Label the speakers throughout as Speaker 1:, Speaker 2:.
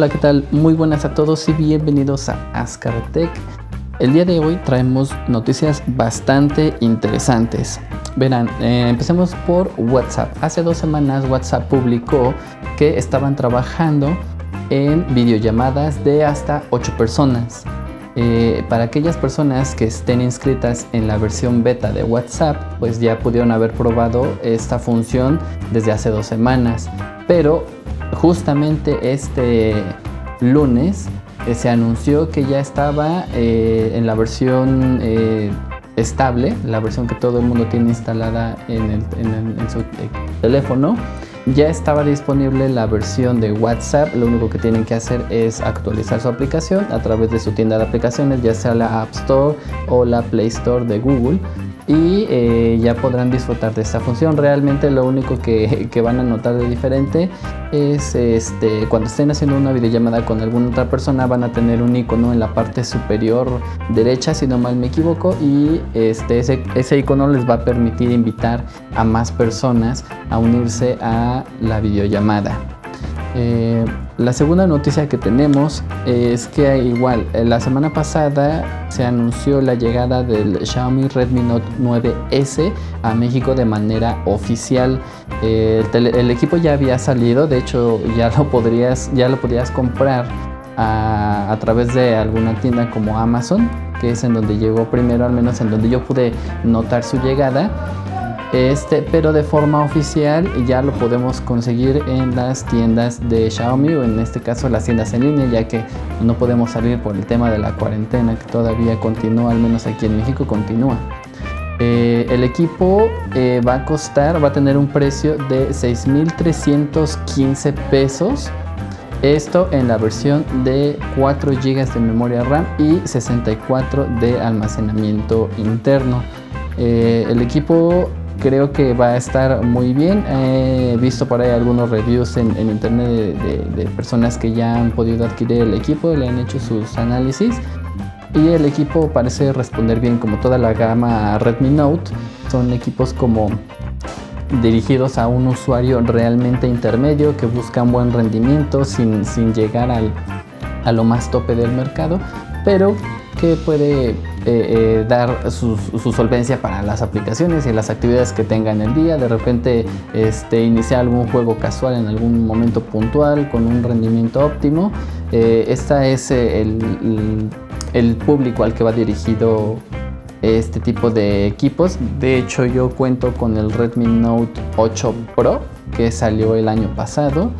Speaker 1: Hola, ¿qué tal? Muy buenas a todos y bienvenidos a Ascartech. El día de hoy traemos noticias bastante interesantes. Verán, eh, empecemos por WhatsApp. Hace dos semanas WhatsApp publicó que estaban trabajando en videollamadas de hasta 8 personas. Eh, para aquellas personas que estén inscritas en la versión beta de WhatsApp, pues ya pudieron haber probado esta función desde hace dos semanas. Pero justamente este lunes eh, se anunció que ya estaba eh, en la versión eh, estable, la versión que todo el mundo tiene instalada en, su teléfono. Ya estaba disponible la versión de WhatsApp, lo único que tienen que hacer es actualizar su aplicación a través de su tienda de aplicaciones, ya sea la App Store o la Play Store de Google y eh, ya podrán disfrutar de esta función. Realmente lo único que, van a notar de diferente es este, cuando estén haciendo una videollamada con alguna otra persona van a tener un icono en la parte superior derecha, si no mal me equivoco, y este, ese, ese icono les va a permitir invitar a más personas a unirse a la videollamada. Eh, la segunda noticia que tenemos es que igual eh, la semana pasada se anunció la llegada del Xiaomi Redmi Note 9S a México de manera oficial. El, equipo ya había salido, de hecho ya lo podrías, ya lo podrías comprar a través de alguna tienda como Amazon, que es en donde llegó primero, al menos en donde yo pude notar su llegada. Este, pero de forma oficial ya lo podemos conseguir en las tiendas de Xiaomi o en este caso las tiendas en línea, ya que no podemos salir por el tema de la cuarentena que todavía continúa, al menos aquí en México continúa. Eh, el equipo eh, va a costar, va a tener un precio de 6.315 pesos. Esto en la versión de 4 GB de memoria RAM y 64 de almacenamiento interno. Eh, el equipo creo que va a estar muy bien. He visto por ahí algunos reviews en, internet de, personas que ya han podido adquirir el equipo, le han hecho sus análisis y el equipo parece responder bien como toda la gama Redmi Note. Son equipos como dirigidos a un usuario realmente intermedio que busca un buen rendimiento sin, sin llegar al, a lo más tope del mercado, pero que puede eh, eh, dar su, solvencia para las aplicaciones y las actividades que tenga en el día. De repente este, iniciar algún juego casual en algún momento puntual con un rendimiento óptimo. Eh, este es el, el, público al que va dirigido este tipo de equipos. De hecho yo cuento con el Redmi Note 8 Pro que salió el año pasado.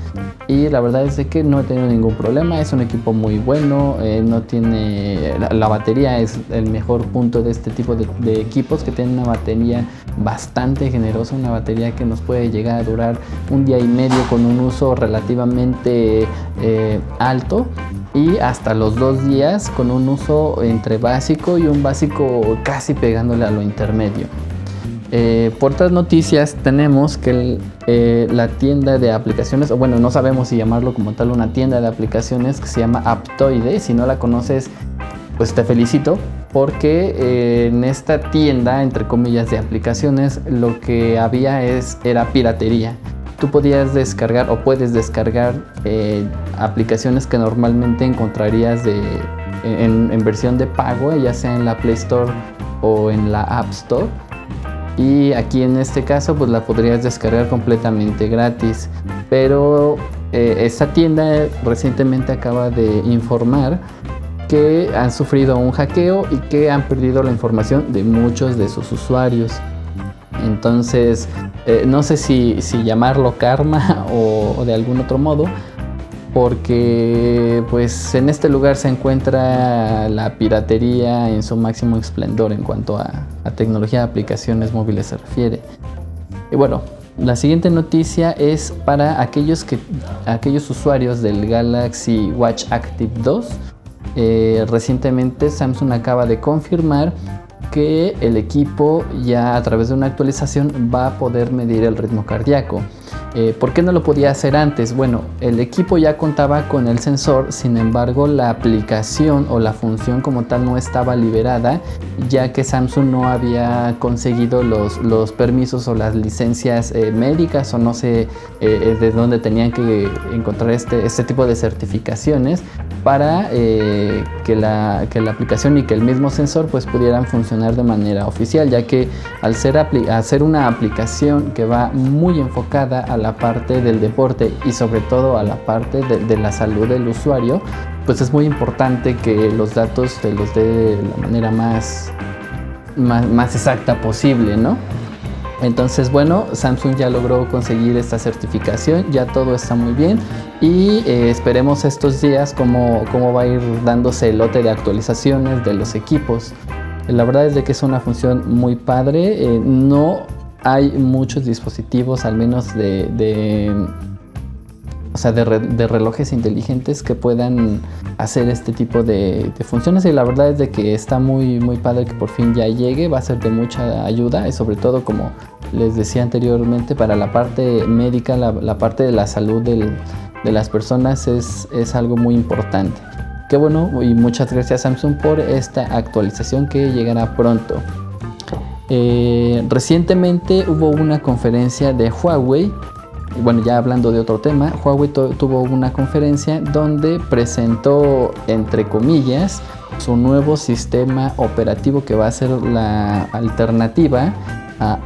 Speaker 1: Y la verdad es que no he tenido ningún problema, es un equipo muy bueno, eh, no tiene, la, batería es el mejor punto de este tipo de, equipos que tienen una batería bastante generosa, una batería que nos puede llegar a durar un día y medio con un uso relativamente eh, alto. Y hasta los dos días con un uso entre básico y un básico casi pegándole a lo intermedio. Eh, por otras noticias tenemos que eh, la tienda de aplicaciones, o bueno, no sabemos si llamarlo como tal una tienda de aplicaciones que se llama Aptoide. Si no la conoces, pues te felicito porque eh, en esta tienda, entre comillas, de aplicaciones, lo que había es, era piratería. Tú podías descargar o puedes descargar aplicaciones que normalmente encontrarías en, en versión de pago, ya sea en la Play Store o en la App Store y aquí en este caso pues la podrías descargar completamente gratis. Pero eh, esta tienda recientemente acaba de informar que han sufrido un hackeo y que han perdido la información de muchos de sus usuarios. Entonces eh, no sé si, llamarlo karma o de algún otro modo porque pues en este lugar se encuentra la piratería en su máximo esplendor en cuanto a, tecnología de aplicaciones móviles se refiere. Y bueno, la siguiente noticia es para aquellos, que, aquellos usuarios del Galaxy Watch Active 2. Eh, recientemente Samsung acaba de confirmar que el equipo ya a través de una actualización va a poder medir el ritmo cardíaco. Eh, ¿Por qué no lo podía hacer antes? Bueno, el equipo ya contaba con el sensor, sin embargo la aplicación o la función como tal no estaba liberada, ya que Samsung no había conseguido los, permisos o las licencias eh, médicas o no sé eh, de dónde tenían que encontrar este, este tipo de certificaciones para que, la, que la aplicación y que el mismo sensor pues pudieran funcionar de manera oficial, ya que al ser, hacer una aplicación que va muy enfocada a la parte del deporte y sobre todo a la parte de, la salud del usuario, pues es muy importante que los datos se los dé de la manera más, más, exacta posible, ¿no? Entonces, bueno, Samsung ya logró conseguir esta certificación, ya todo está muy bien y eh, esperemos estos días cómo, cómo va a ir dándose el lote de actualizaciones de los equipos. La verdad es de que es una función muy padre, eh, no hay muchos dispositivos, al menos de, o sea, de, relojes inteligentes que puedan hacer este tipo de, funciones y la verdad es de que está muy, muy padre que por fin ya llegue, va a ser de mucha ayuda y sobre todo como les decía anteriormente para la parte médica, la, parte de la salud de las personas es, es algo muy importante. Qué bueno y muchas gracias Samsung por esta actualización que llegará pronto. Eh, recientemente hubo una conferencia de Huawei, bueno ya hablando de otro tema, Huawei tuvo una conferencia donde presentó, entre comillas, su nuevo sistema operativo que va a ser la alternativa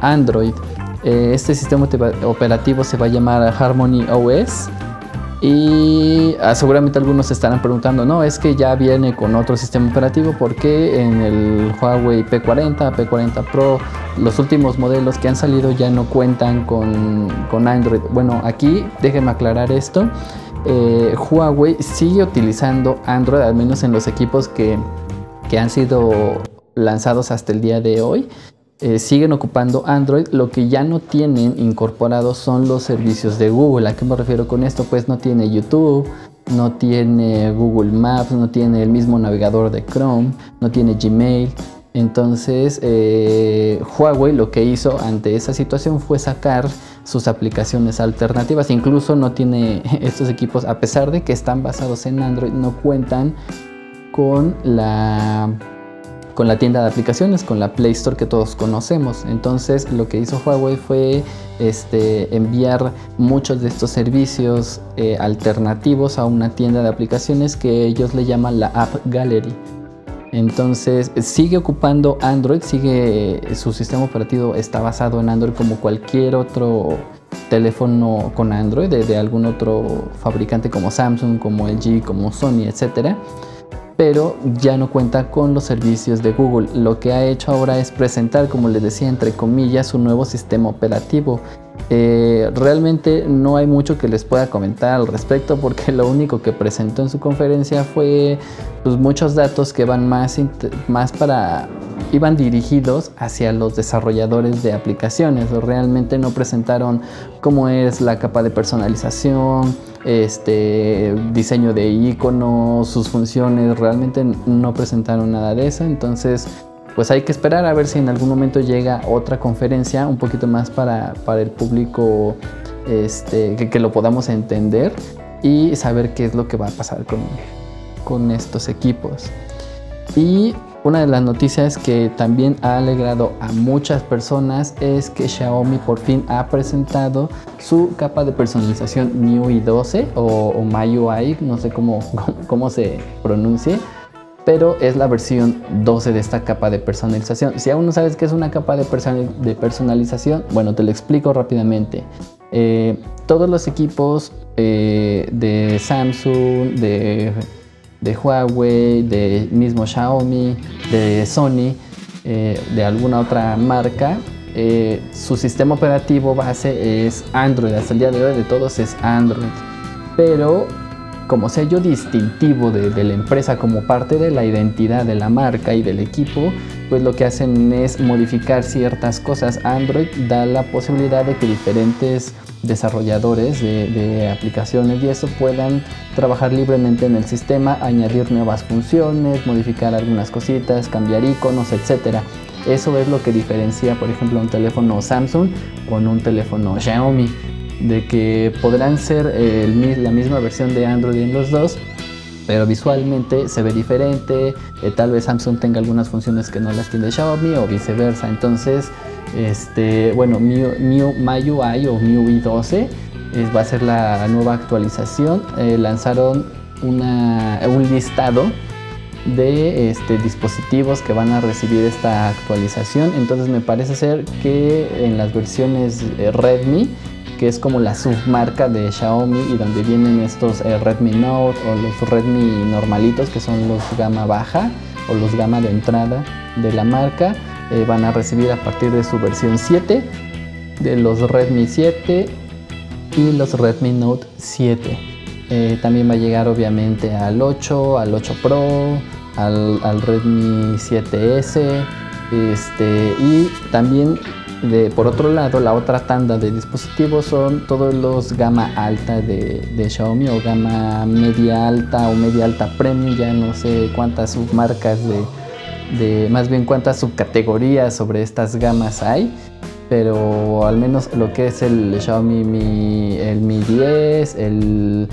Speaker 1: Android. Eh, este sistema operativo se va a llamar Harmony OS y ah, seguramente algunos estarán preguntando, no, es que ya viene con otro sistema operativo porque en el Huawei P40, P40 Pro, los últimos modelos que han salido ya no cuentan con, Android. Bueno, aquí déjenme aclarar esto. Eh, Huawei sigue utilizando Android, al menos en los equipos que, que han sido lanzados hasta el día de hoy. Eh, siguen ocupando Android, lo que ya no tienen incorporados son los servicios de Google. ¿A qué me refiero con esto? Pues no tiene YouTube, no tiene Google Maps, no tiene el mismo navegador de Chrome, no tiene Gmail. Entonces, eh, Huawei lo que hizo ante esa situación fue sacar sus aplicaciones alternativas. Incluso no tiene estos equipos, a pesar de que están basados en Android, no cuentan con la con la tienda de aplicaciones, con la Play Store que todos conocemos. Entonces lo que hizo Huawei fue este, enviar muchos de estos servicios eh, alternativos a una tienda de aplicaciones que ellos le llaman la App Gallery. Entonces sigue ocupando Android, sigue su sistema operativo está basado en Android como cualquier otro teléfono con Android de, de algún otro fabricante como Samsung, como LG, como Sony, etcétera pero ya no cuenta con los servicios de Google. Lo que ha hecho ahora es presentar, como les decía, entre comillas, un nuevo sistema operativo. Eh, realmente no hay mucho que les pueda comentar al respecto porque lo único que presentó en su conferencia fue pues, muchos datos que van más, más para iban dirigidos hacia los desarrolladores de aplicaciones. Realmente no presentaron cómo es la capa de personalización, este diseño de iconos, sus funciones. Realmente no presentaron nada de eso. Entonces, pues hay que esperar a ver si en algún momento llega otra conferencia un poquito más para, el público este, que, lo podamos entender y saber qué es lo que va a pasar con, con estos equipos. Y una de las noticias que también ha alegrado a muchas personas es que Xiaomi por fin ha presentado su capa de personalización MIUI 12 o, o MIUI, no sé cómo, cómo se pronuncie, pero es la versión 12 de esta capa de personalización. Si aún no sabes qué es una capa de, personalización, bueno, te lo explico rápidamente. Eh, todos los equipos eh, de Samsung, de Huawei, de mismo Xiaomi, de Sony, eh, de alguna otra marca, su sistema operativo base es Android. Hasta el día de hoy de todos es Android. Pero como sello distintivo de, de, la empresa, como parte de la identidad de la marca y del equipo, pues lo que hacen es modificar ciertas cosas. Android da la posibilidad de que diferentes desarrolladores de, aplicaciones y eso puedan trabajar libremente en el sistema, añadir nuevas funciones, modificar algunas cositas, cambiar iconos, etc. Eso es lo que diferencia, por ejemplo, un teléfono Samsung con un teléfono Xiaomi, de que podrán ser la misma versión de Android en los dos, pero visualmente se ve diferente. Eh, tal vez Samsung tenga algunas funciones que no las tiene Xiaomi o viceversa. Entonces, este, bueno, MIUI o MIUI 12 va a ser la nueva actualización. Eh, lanzaron un listado de este, dispositivos que van a recibir esta actualización. Entonces me parece ser que en las versiones eh, Redmi, que es como la submarca de Xiaomi y donde vienen estos eh, Redmi Note o los Redmi normalitos que son los gama baja o los gama de entrada de la marca, van a recibir a partir de su versión 7 de los Redmi 7 y los Redmi Note 7. Eh, también va a llegar obviamente al 8, al 8 Pro, al, Redmi 7S. Este, y también por otro lado, la otra tanda de dispositivos son todos los gama alta de, Xiaomi o gama media alta o media alta premium, ya no sé cuántas submarcas de más bien cuántas subcategorías sobre estas gamas hay pero al menos lo que es el Xiaomi Mi, el Mi 10, el,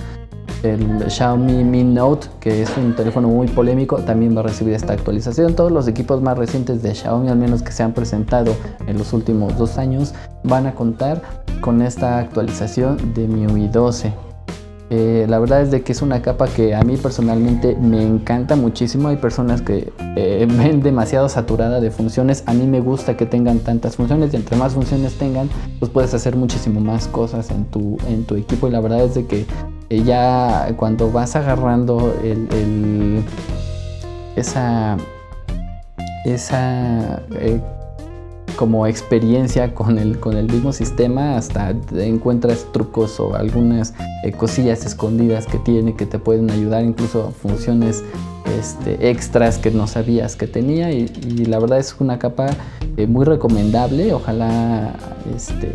Speaker 1: el Xiaomi Mi Note, que es un teléfono muy polémico, también va a recibir esta actualización. Todos los equipos más recientes de Xiaomi, al menos que se han presentado en los últimos dos años, van a contar con esta actualización de MIUI 12. Eh, la verdad es de que es una capa que a mí personalmente me encanta muchísimo. Hay personas que eh, ven demasiado saturada de funciones. A mí me gusta que tengan tantas funciones y entre más funciones tengan, pues puedes hacer muchísimo más cosas en tu, en tu equipo. Y la verdad es de que ya cuando vas agarrando esa, esa como experiencia con el, con el mismo sistema, hasta encuentras trucos o algunas eh, cosillas escondidas que tiene que te pueden ayudar, incluso funciones este, extras que no sabías que tenía y, la verdad es una capa eh, muy recomendable, ojalá este,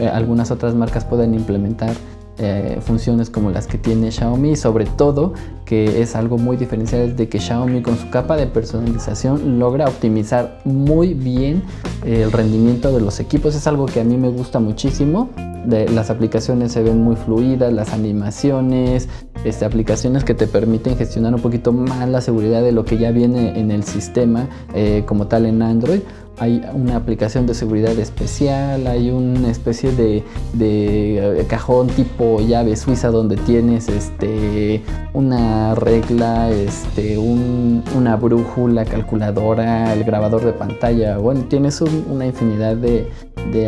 Speaker 1: eh, algunas otras marcas puedan implementar eh, funciones como las que tiene Xiaomi, sobre todo que es algo muy diferencial de que Xiaomi con su capa de personalización logra optimizar muy bien el rendimiento de los equipos, es algo que a mí me gusta muchísimo. Las aplicaciones se ven muy fluidas, las animaciones, este, aplicaciones que te permiten gestionar un poquito más la seguridad de lo que ya viene en el sistema eh, como tal en Android hay una aplicación de seguridad especial, hay una especie de, eh, cajón tipo llave suiza donde tienes este, una regla, este, una brújula, calculadora, el grabador de pantalla. Bueno, tienes una infinidad de,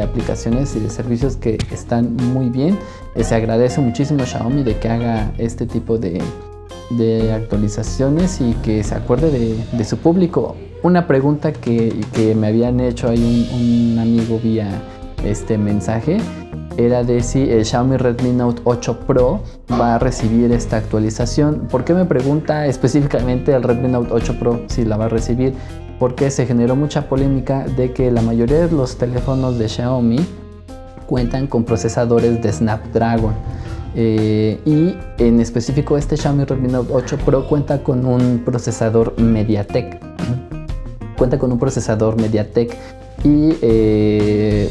Speaker 1: aplicaciones y de servicios que están muy bien. Eh, se agradece muchísimo a Xiaomi de que haga este tipo de, actualizaciones y que se acuerde de su público una pregunta que, me habían hecho ahí un, amigo vía este mensaje era de si el Xiaomi Redmi Note 8 Pro va a recibir esta actualización. ¿Por qué me pregunta específicamente el Redmi Note 8 Pro si la va a recibir? Porque se generó mucha polémica de que la mayoría de los teléfonos de Xiaomi cuentan con procesadores de Snapdragon. Eh, y en específico este Xiaomi Redmi Note 8 Pro cuenta con un procesador MediaTek cuenta con un procesador MediaTek y eh,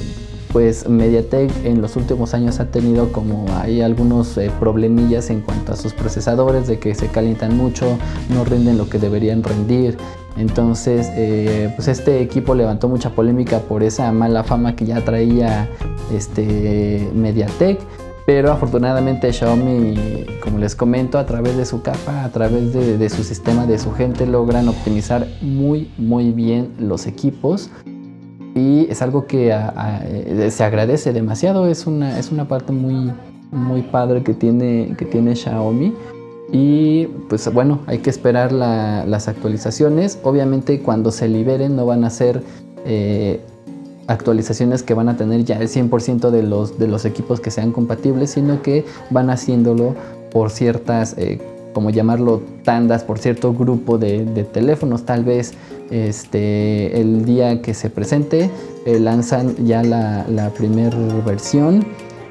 Speaker 1: pues MediaTek en los últimos años ha tenido como hay algunos eh, problemillas en cuanto a sus procesadores de que se calientan mucho, no rinden lo que deberían rendir. Entonces, eh, pues este equipo levantó mucha polémica por esa mala fama que ya traía este MediaTek. Pero afortunadamente Xiaomi, como les comento, a través de su capa, a través de, su sistema, de su gente, logran optimizar muy, muy bien los equipos. Y es algo que eh, se agradece demasiado. Es una, es una parte muy, muy padre que tiene, que tiene Xiaomi. Y pues bueno, hay que esperar las actualizaciones. Obviamente cuando se liberen no van a ser eh, actualizaciones que van a tener ya el 100% de los, de los equipos que sean compatibles, sino que van haciéndolo por ciertas, eh, como llamarlo, tandas, por cierto grupo de, teléfonos. Tal vez este, el día que se presente eh, lanzan ya la, la primera versión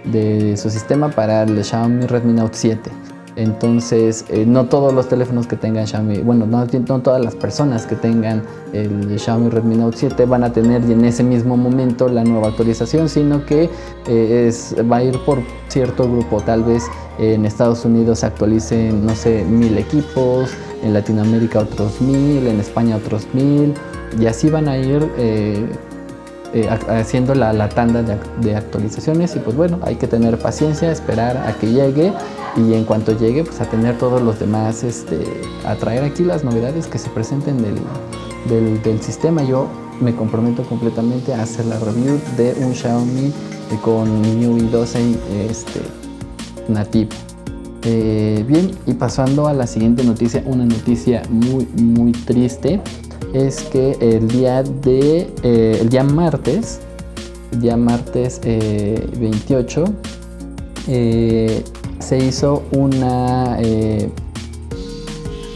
Speaker 1: de su sistema para el Xiaomi Redmi Note 7. Entonces, eh, no todos los teléfonos que tengan Xiaomi, bueno, no, todas las personas que tengan el Xiaomi Redmi Note 7 van a tener en ese mismo momento la nueva actualización, sino que eh, va a ir por cierto grupo. Tal vez en Estados Unidos se actualicen, no sé, mil equipos, en Latinoamérica otros mil, en España otros mil, y así van a ir. Eh, haciendo la, tanda de, actualizaciones y pues bueno, hay que tener paciencia, esperar a que llegue y en cuanto llegue pues a tener todos los demás, este, a traer aquí las novedades que se presenten del, del, sistema. Yo me comprometo completamente a hacer la review de un Xiaomi con MIUI 12 este, nativo. Eh, bien, y pasando a la siguiente noticia, una noticia muy, muy triste es que el día de eh, el día martes, el día martes 28, eh, eh, se hizo una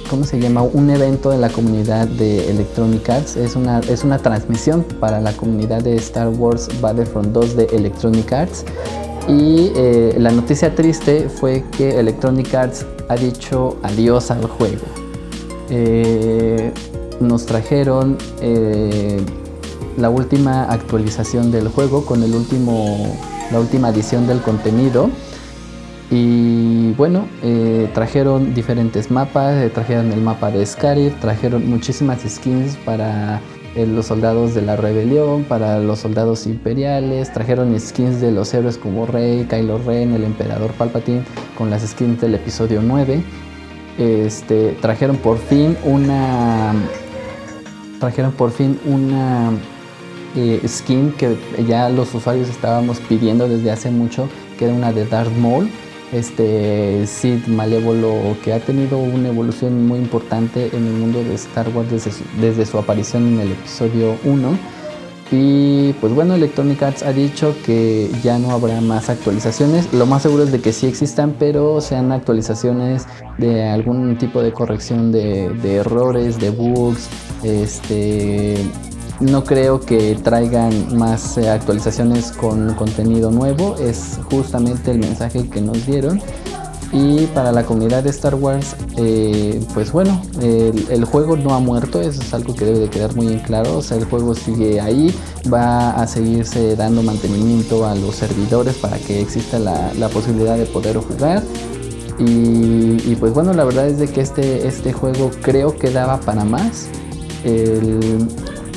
Speaker 1: ¿cómo se llama? Un evento de la comunidad de Electronic Arts. Es una, es una transmisión para la comunidad de Star Wars Battlefront 2 de Electronic Arts. Y la noticia triste fue que Electronic Arts ha dicho adiós al juego nos trajeron eh, la última actualización del juego con el último, la última edición del contenido. Y bueno, eh, trajeron diferentes mapas, eh, trajeron el mapa de Scarif, trajeron muchísimas skins para los soldados de la rebelión, para los soldados imperiales, trajeron skins de los héroes como Rey, Kylo Ren, el emperador Palpatine, con las skins del episodio 9. Este, trajeron por fin una trajeron por fin una eh, skin que ya los usuarios estábamos pidiendo desde hace mucho, que era una de Darth Maul, este Sith malévolo que ha tenido una evolución muy importante en el mundo de Star Wars desde su, desde su aparición en el episodio 1. Y pues bueno, Electronic Arts ha dicho que ya no habrá más actualizaciones. Lo más seguro es de que sí existan, pero sean actualizaciones de algún tipo de corrección de, errores, de bugs, este, no creo que traigan más eh, actualizaciones con contenido nuevo, es justamente el mensaje que nos dieron. Y para la comunidad de Star Wars, eh, pues bueno, el, juego no ha muerto, eso es algo que debe de quedar muy en claro. O sea, el juego sigue ahí, va a seguirse dando mantenimiento a los servidores para que exista la, posibilidad de poder jugar. Y, pues bueno, la verdad es de que este, este juego creo que daba para más.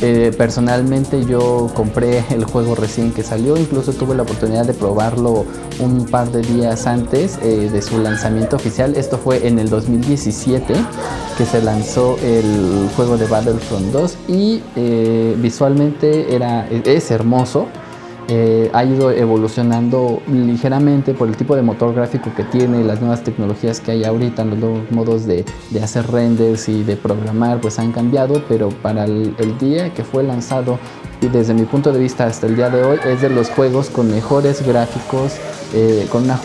Speaker 1: Eh, personalmente yo compré el juego recién que salió, incluso tuve la oportunidad de probarlo un par de días antes eh, de su lanzamiento oficial. Esto fue en el 2017 que se lanzó el juego de Battlefront 2 y eh, visualmente era, es hermoso. Eh, ha ido evolucionando ligeramente por el tipo de motor gráfico que tiene, las nuevas tecnologías que hay ahorita, los nuevos modos de, hacer renders y de programar, pues han cambiado, pero para el, día que fue lanzado y desde mi punto de vista hasta el día de hoy es de los juegos con mejores gráficos, eh, con una,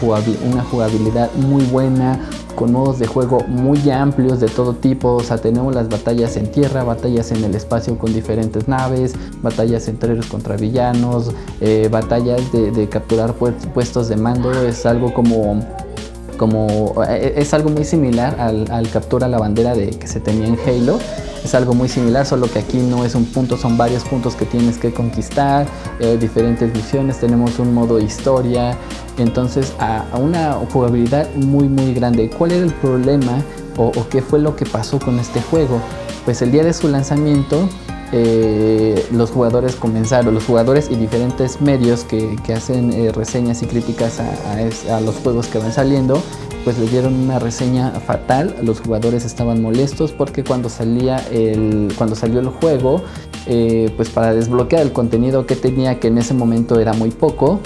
Speaker 1: una jugabilidad muy buena, con modos de juego muy amplios de todo tipo. O sea, tenemos las batallas en tierra, batallas en el espacio con diferentes naves, batallas entre héroes contra villanos, eh, batallas de, capturar puestos de mando. Es algo como como eh, es algo muy similar al, al, captura la bandera de que se tenía en Halo es algo muy similar solo que aquí no es un punto son varios puntos que tienes que conquistar eh, diferentes misiones tenemos un modo historia entonces a, una jugabilidad muy muy grande. ¿Cuál era el problema o, qué fue lo que pasó con este juego? Pues el día de su lanzamiento eh, los jugadores comenzaron, los jugadores y diferentes medios que, hacen eh, reseñas y críticas a, los juegos que van saliendo, pues le dieron una reseña fatal. Los jugadores estaban molestos porque cuando salía el, cuando salió el juego, eh, pues para desbloquear el contenido que tenía, que en ese momento era muy poco,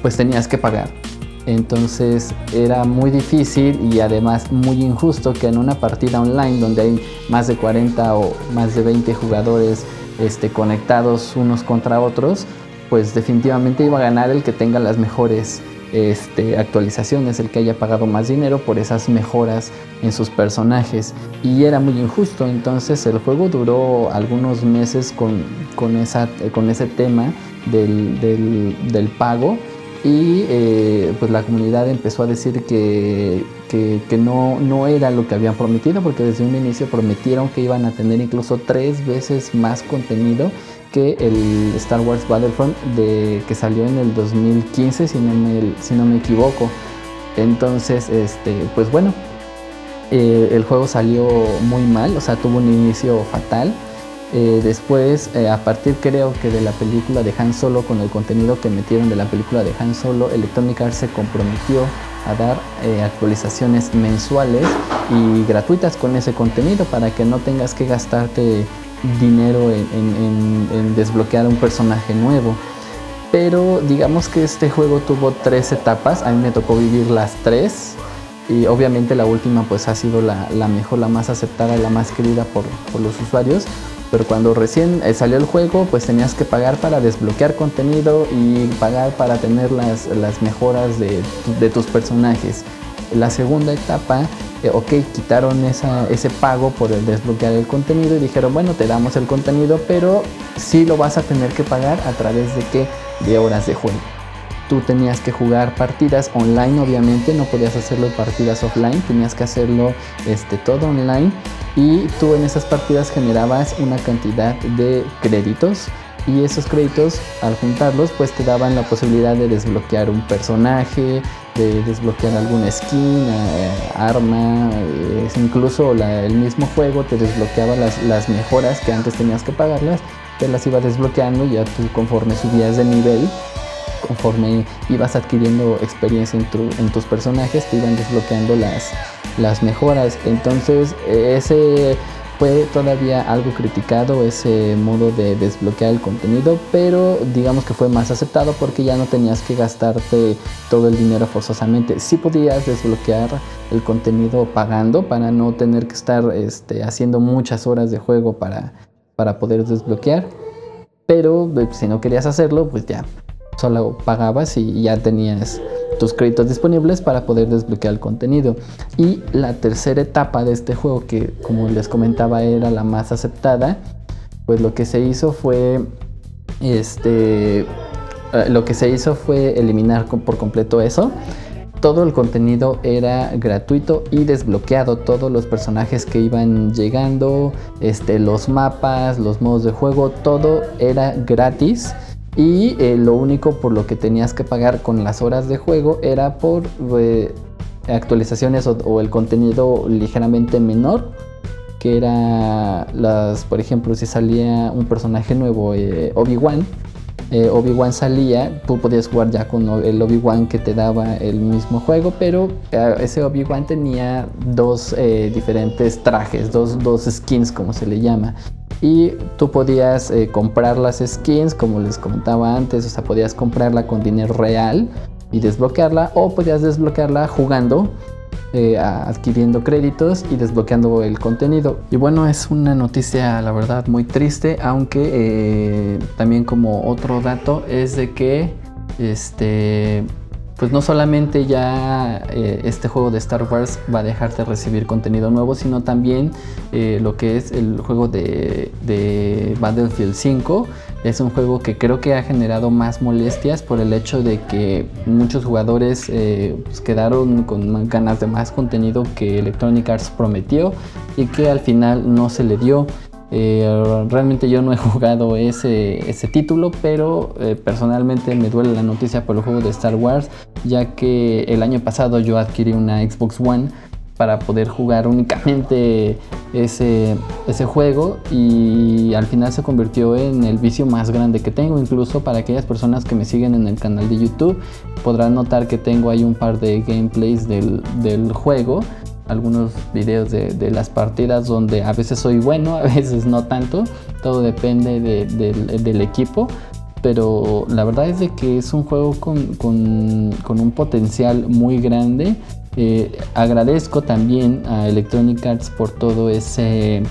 Speaker 1: pues tenías que pagar. Entonces era muy difícil y además muy injusto que en una partida online donde hay más de 40 o más de 20 jugadores este, conectados unos contra otros, pues definitivamente iba a ganar el que tenga las mejores este, actualizaciones, el que haya pagado más dinero por esas mejoras en sus personajes. Y era muy injusto, entonces el juego duró algunos meses con, con, esa, con ese tema del, del, pago y eh, pues la comunidad empezó a decir que, que, no, no era lo que habían prometido porque desde un inicio prometieron que iban a tener incluso tres veces más contenido que el Star Wars Battlefront de, que salió en el 2015 si no me, si no me equivoco. Entonces, este, pues bueno, eh, el juego salió muy mal, o sea, tuvo un inicio fatal. Eh, después, eh, a partir creo que de la película de Han Solo, con el contenido que metieron de la película de Han Solo, Electronic Arts se comprometió a dar eh, actualizaciones mensuales y gratuitas con ese contenido para que no tengas que gastarte dinero en, desbloquear un personaje nuevo. Pero digamos que este juego tuvo tres etapas, a mí me tocó vivir las tres y obviamente la última pues ha sido la, mejor, la más aceptada, la más querida por los usuarios pero cuando recién eh, salió el juego, pues tenías que pagar para desbloquear contenido y pagar para tener las, las mejoras de, de, tus personajes. La segunda etapa, eh, ok, quitaron esa, ese pago por el desbloquear el contenido y dijeron, bueno, te damos el contenido, pero sí lo vas a tener que pagar a través de qué? De horas de juego tú tenías que jugar partidas online, obviamente, no podías hacerlo partidas offline, tenías que hacerlo este, todo online y tú en esas partidas generabas una cantidad de créditos y esos créditos al juntarlos pues te daban la posibilidad de desbloquear un personaje, de desbloquear algún skin, eh, arma, incluso el mismo juego te desbloqueaba las, las mejoras que antes tenías que pagarlas, te las iba desbloqueando y ya tú conforme subías de nivel conforme ibas adquiriendo experiencia en, tus personajes, te iban desbloqueando las, las mejoras. Entonces, ese fue todavía algo criticado ese modo de desbloquear el contenido, pero digamos que fue más aceptado porque ya no tenías que gastarte todo el dinero forzosamente. Sí podías desbloquear el contenido pagando para no tener que estar este, haciendo muchas horas de juego para, para poder desbloquear. Pero eh, si no querías hacerlo, pues ya solo pagabas y ya tenías tus créditos disponibles para poder desbloquear el contenido. Y la tercera etapa de este juego, que como les comentaba era la más aceptada, pues lo que se hizo fue este eh, lo que se hizo fue eliminar por completo eso. Todo el contenido era gratuito y desbloqueado. Todos los personajes que iban llegando, este, los mapas, los modos de juego, todo era gratis y eh, lo único por lo que tenías que pagar con las horas de juego era por eh, actualizaciones o, el contenido ligeramente menor. Que era las, por ejemplo, si salía un personaje nuevo, eh, Obi-Wan, Obi-Wan salía, tú podías jugar ya con el Obi-Wan que te daba el mismo juego, pero ese Obi-Wan tenía dos diferentes trajes, dos, dos skins como se le llama y tú podías eh, comprar las skins como les comentaba antes, o sea, podías comprarla con dinero real y desbloquearla o podías desbloquearla jugando, eh, adquiriendo créditos y desbloqueando el contenido. Y bueno, es una noticia la verdad muy triste, aunque eh, también como otro dato es de que este pues no solamente ya eh, este juego de Star Wars va a dejar de recibir contenido nuevo, sino también eh, lo que es el juego de, Battlefield 5. Es un juego que creo que ha generado más molestias por el hecho de que muchos jugadores eh, pues quedaron con ganas de más contenido que Electronic Arts prometió y que al final no se le dio. Eh, realmente yo no he jugado ese, ese título, pero eh, personalmente me duele la noticia por el juego de Star Wars, ya que el año pasado yo adquirí una Xbox One para poder jugar únicamente ese, ese juego y al final se convirtió en el vicio más grande que tengo. Incluso para aquellas personas que me siguen en el canal de YouTube podrán notar que tengo ahí un par de gameplays del, del juego algunos videos de, las partidas donde a veces soy bueno, a veces no tanto, todo depende del equipo, pero la verdad es de que es un juego con, un potencial muy grande. Eh, agradezco también a Electronic Arts por todo ese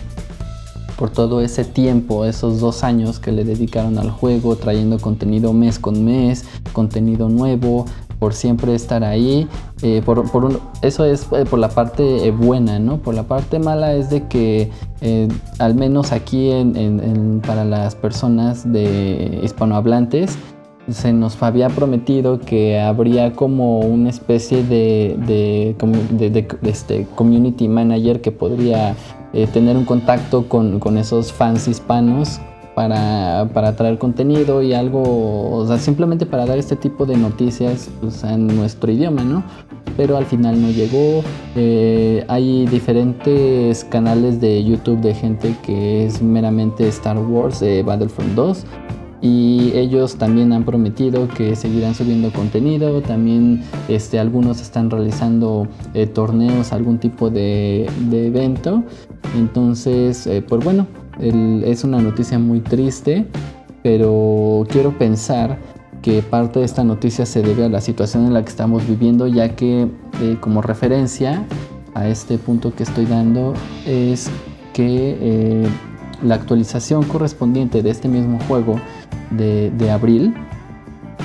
Speaker 1: por todo ese tiempo, esos dos años que le dedicaron al juego, trayendo contenido mes con mes, contenido nuevo, por siempre estar ahí. Eh, por, eso es eh, por la parte eh, buena, ¿no? Por la parte mala es de que al menos aquí para las personas de hispanohablantes, se nos había prometido que habría como una especie de, este, community manager que podría tener un contacto con, con, esos fans hispanos para, para, traer contenido y algo, o sea, simplemente para dar este tipo de noticias pues, en nuestro idioma, ¿no? Pero al final no llegó. Eh, hay diferentes canales de YouTube de gente que es meramente Star Wars, eh, Battlefront 2 y ellos también han prometido que seguirán subiendo contenido, también este, algunos están realizando eh, torneos, algún tipo de, evento, entonces eh, pues bueno, es una noticia muy triste, pero quiero pensar que parte de esta noticia se debe a la situación en la que estamos viviendo, ya que eh, como referencia a este punto que estoy dando es que la actualización correspondiente de este mismo juego de, abril,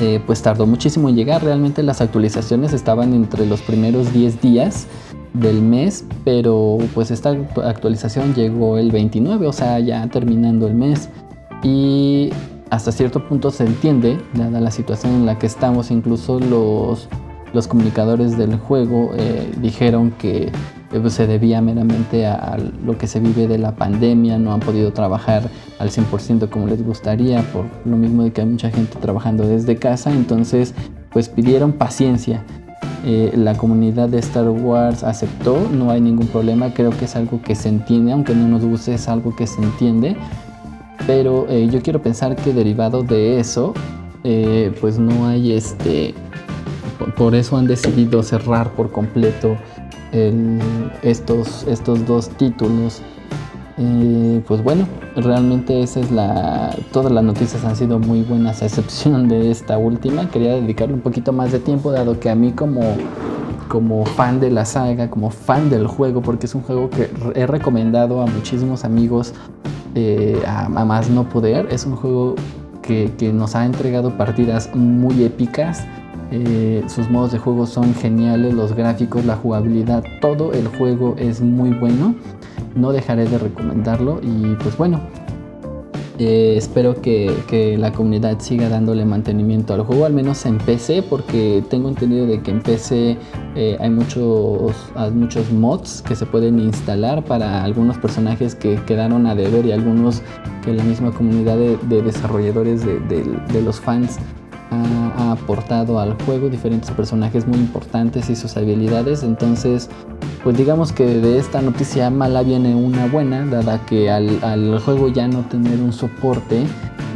Speaker 1: eh, pues tardó muchísimo en llegar. Realmente las actualizaciones estaban entre los primeros 10 días del mes, pero pues esta actualización llegó el 29, o sea, ya terminando el mes. Y hasta cierto punto se entiende, dada la situación en la que estamos, incluso los, los comunicadores del juego eh, dijeron que eh, pues, se debía meramente a, lo que se vive de la pandemia, no han podido trabajar al 100% como les gustaría, por lo mismo de que hay mucha gente trabajando desde casa, entonces pues pidieron paciencia. Eh, la comunidad de Star Wars aceptó, no hay ningún problema, creo que es algo que se entiende, aunque no nos guste, es algo que se entiende, pero eh, yo quiero pensar que derivado de eso, pues no hay este, por eso han decidido cerrar por completo estos, estos dos títulos. Pues bueno, realmente esa es la. Todas las noticias han sido muy buenas, a excepción de esta última. Quería dedicarle un poquito más de tiempo, dado que a mí, como, como fan de la saga, como fan del juego, porque es un juego que he recomendado a muchísimos amigos eh, a, más no poder. Es un juego que, nos ha entregado partidas muy épicas eh, sus modos de juego son geniales, los gráficos, la jugabilidad, todo el juego es muy bueno. No dejaré de recomendarlo y pues bueno, eh, espero que, la comunidad siga dándole mantenimiento al juego, al menos en PC, porque tengo entendido de que en PC eh, hay muchos, muchos mods que se pueden instalar para algunos personajes que quedaron a deber y algunos que la misma comunidad de, desarrolladores de los fans ha, aportado al juego diferentes personajes muy importantes y sus habilidades. Entonces, pues digamos que de esta noticia mala viene una buena, dada que al, juego ya no tener un soporte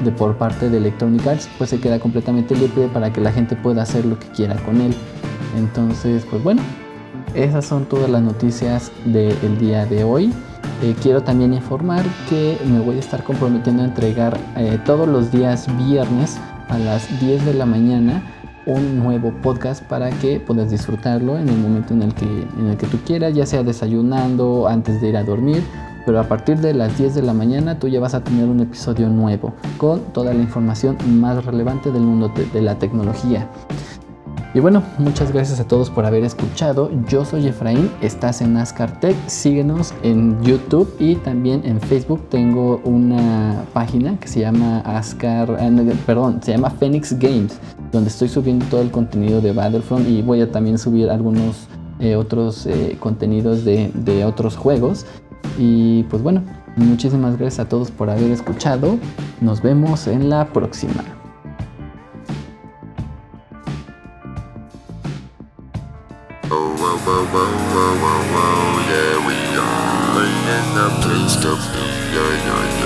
Speaker 1: de por parte de Electronic Arts, pues se queda completamente libre para que la gente pueda hacer lo que quiera con él. Entonces, pues bueno, esas son todas las noticias del día de hoy. Eh, quiero también informar que me voy a estar comprometiendo a entregar eh, todos los días viernes a las 10 de la mañana un nuevo podcast para que puedas disfrutarlo en el momento en el que, en el que tú quieras, ya sea desayunando, antes de ir a dormir, pero a partir de las 10 de la mañana tú ya vas a tener un episodio nuevo con toda la información más relevante del mundo de la tecnología. Y bueno, muchas gracias a todos por haber escuchado. Yo soy Efraín, estás en NASCAR Tech. Síguenos en YouTube y también en Facebook. Tengo una página que se llama Ascar, eh, perdón, se llama Phoenix Games, donde estoy subiendo todo el contenido de Battlefront y voy a también subir algunos eh, otros eh, contenidos de otros juegos. Y pues bueno, muchísimas gracias a todos por haber escuchado. Nos vemos en la próxima. Whoa, whoa, whoa, whoa, whoa, yeah, we are in the place to be, yeah, yeah, yeah.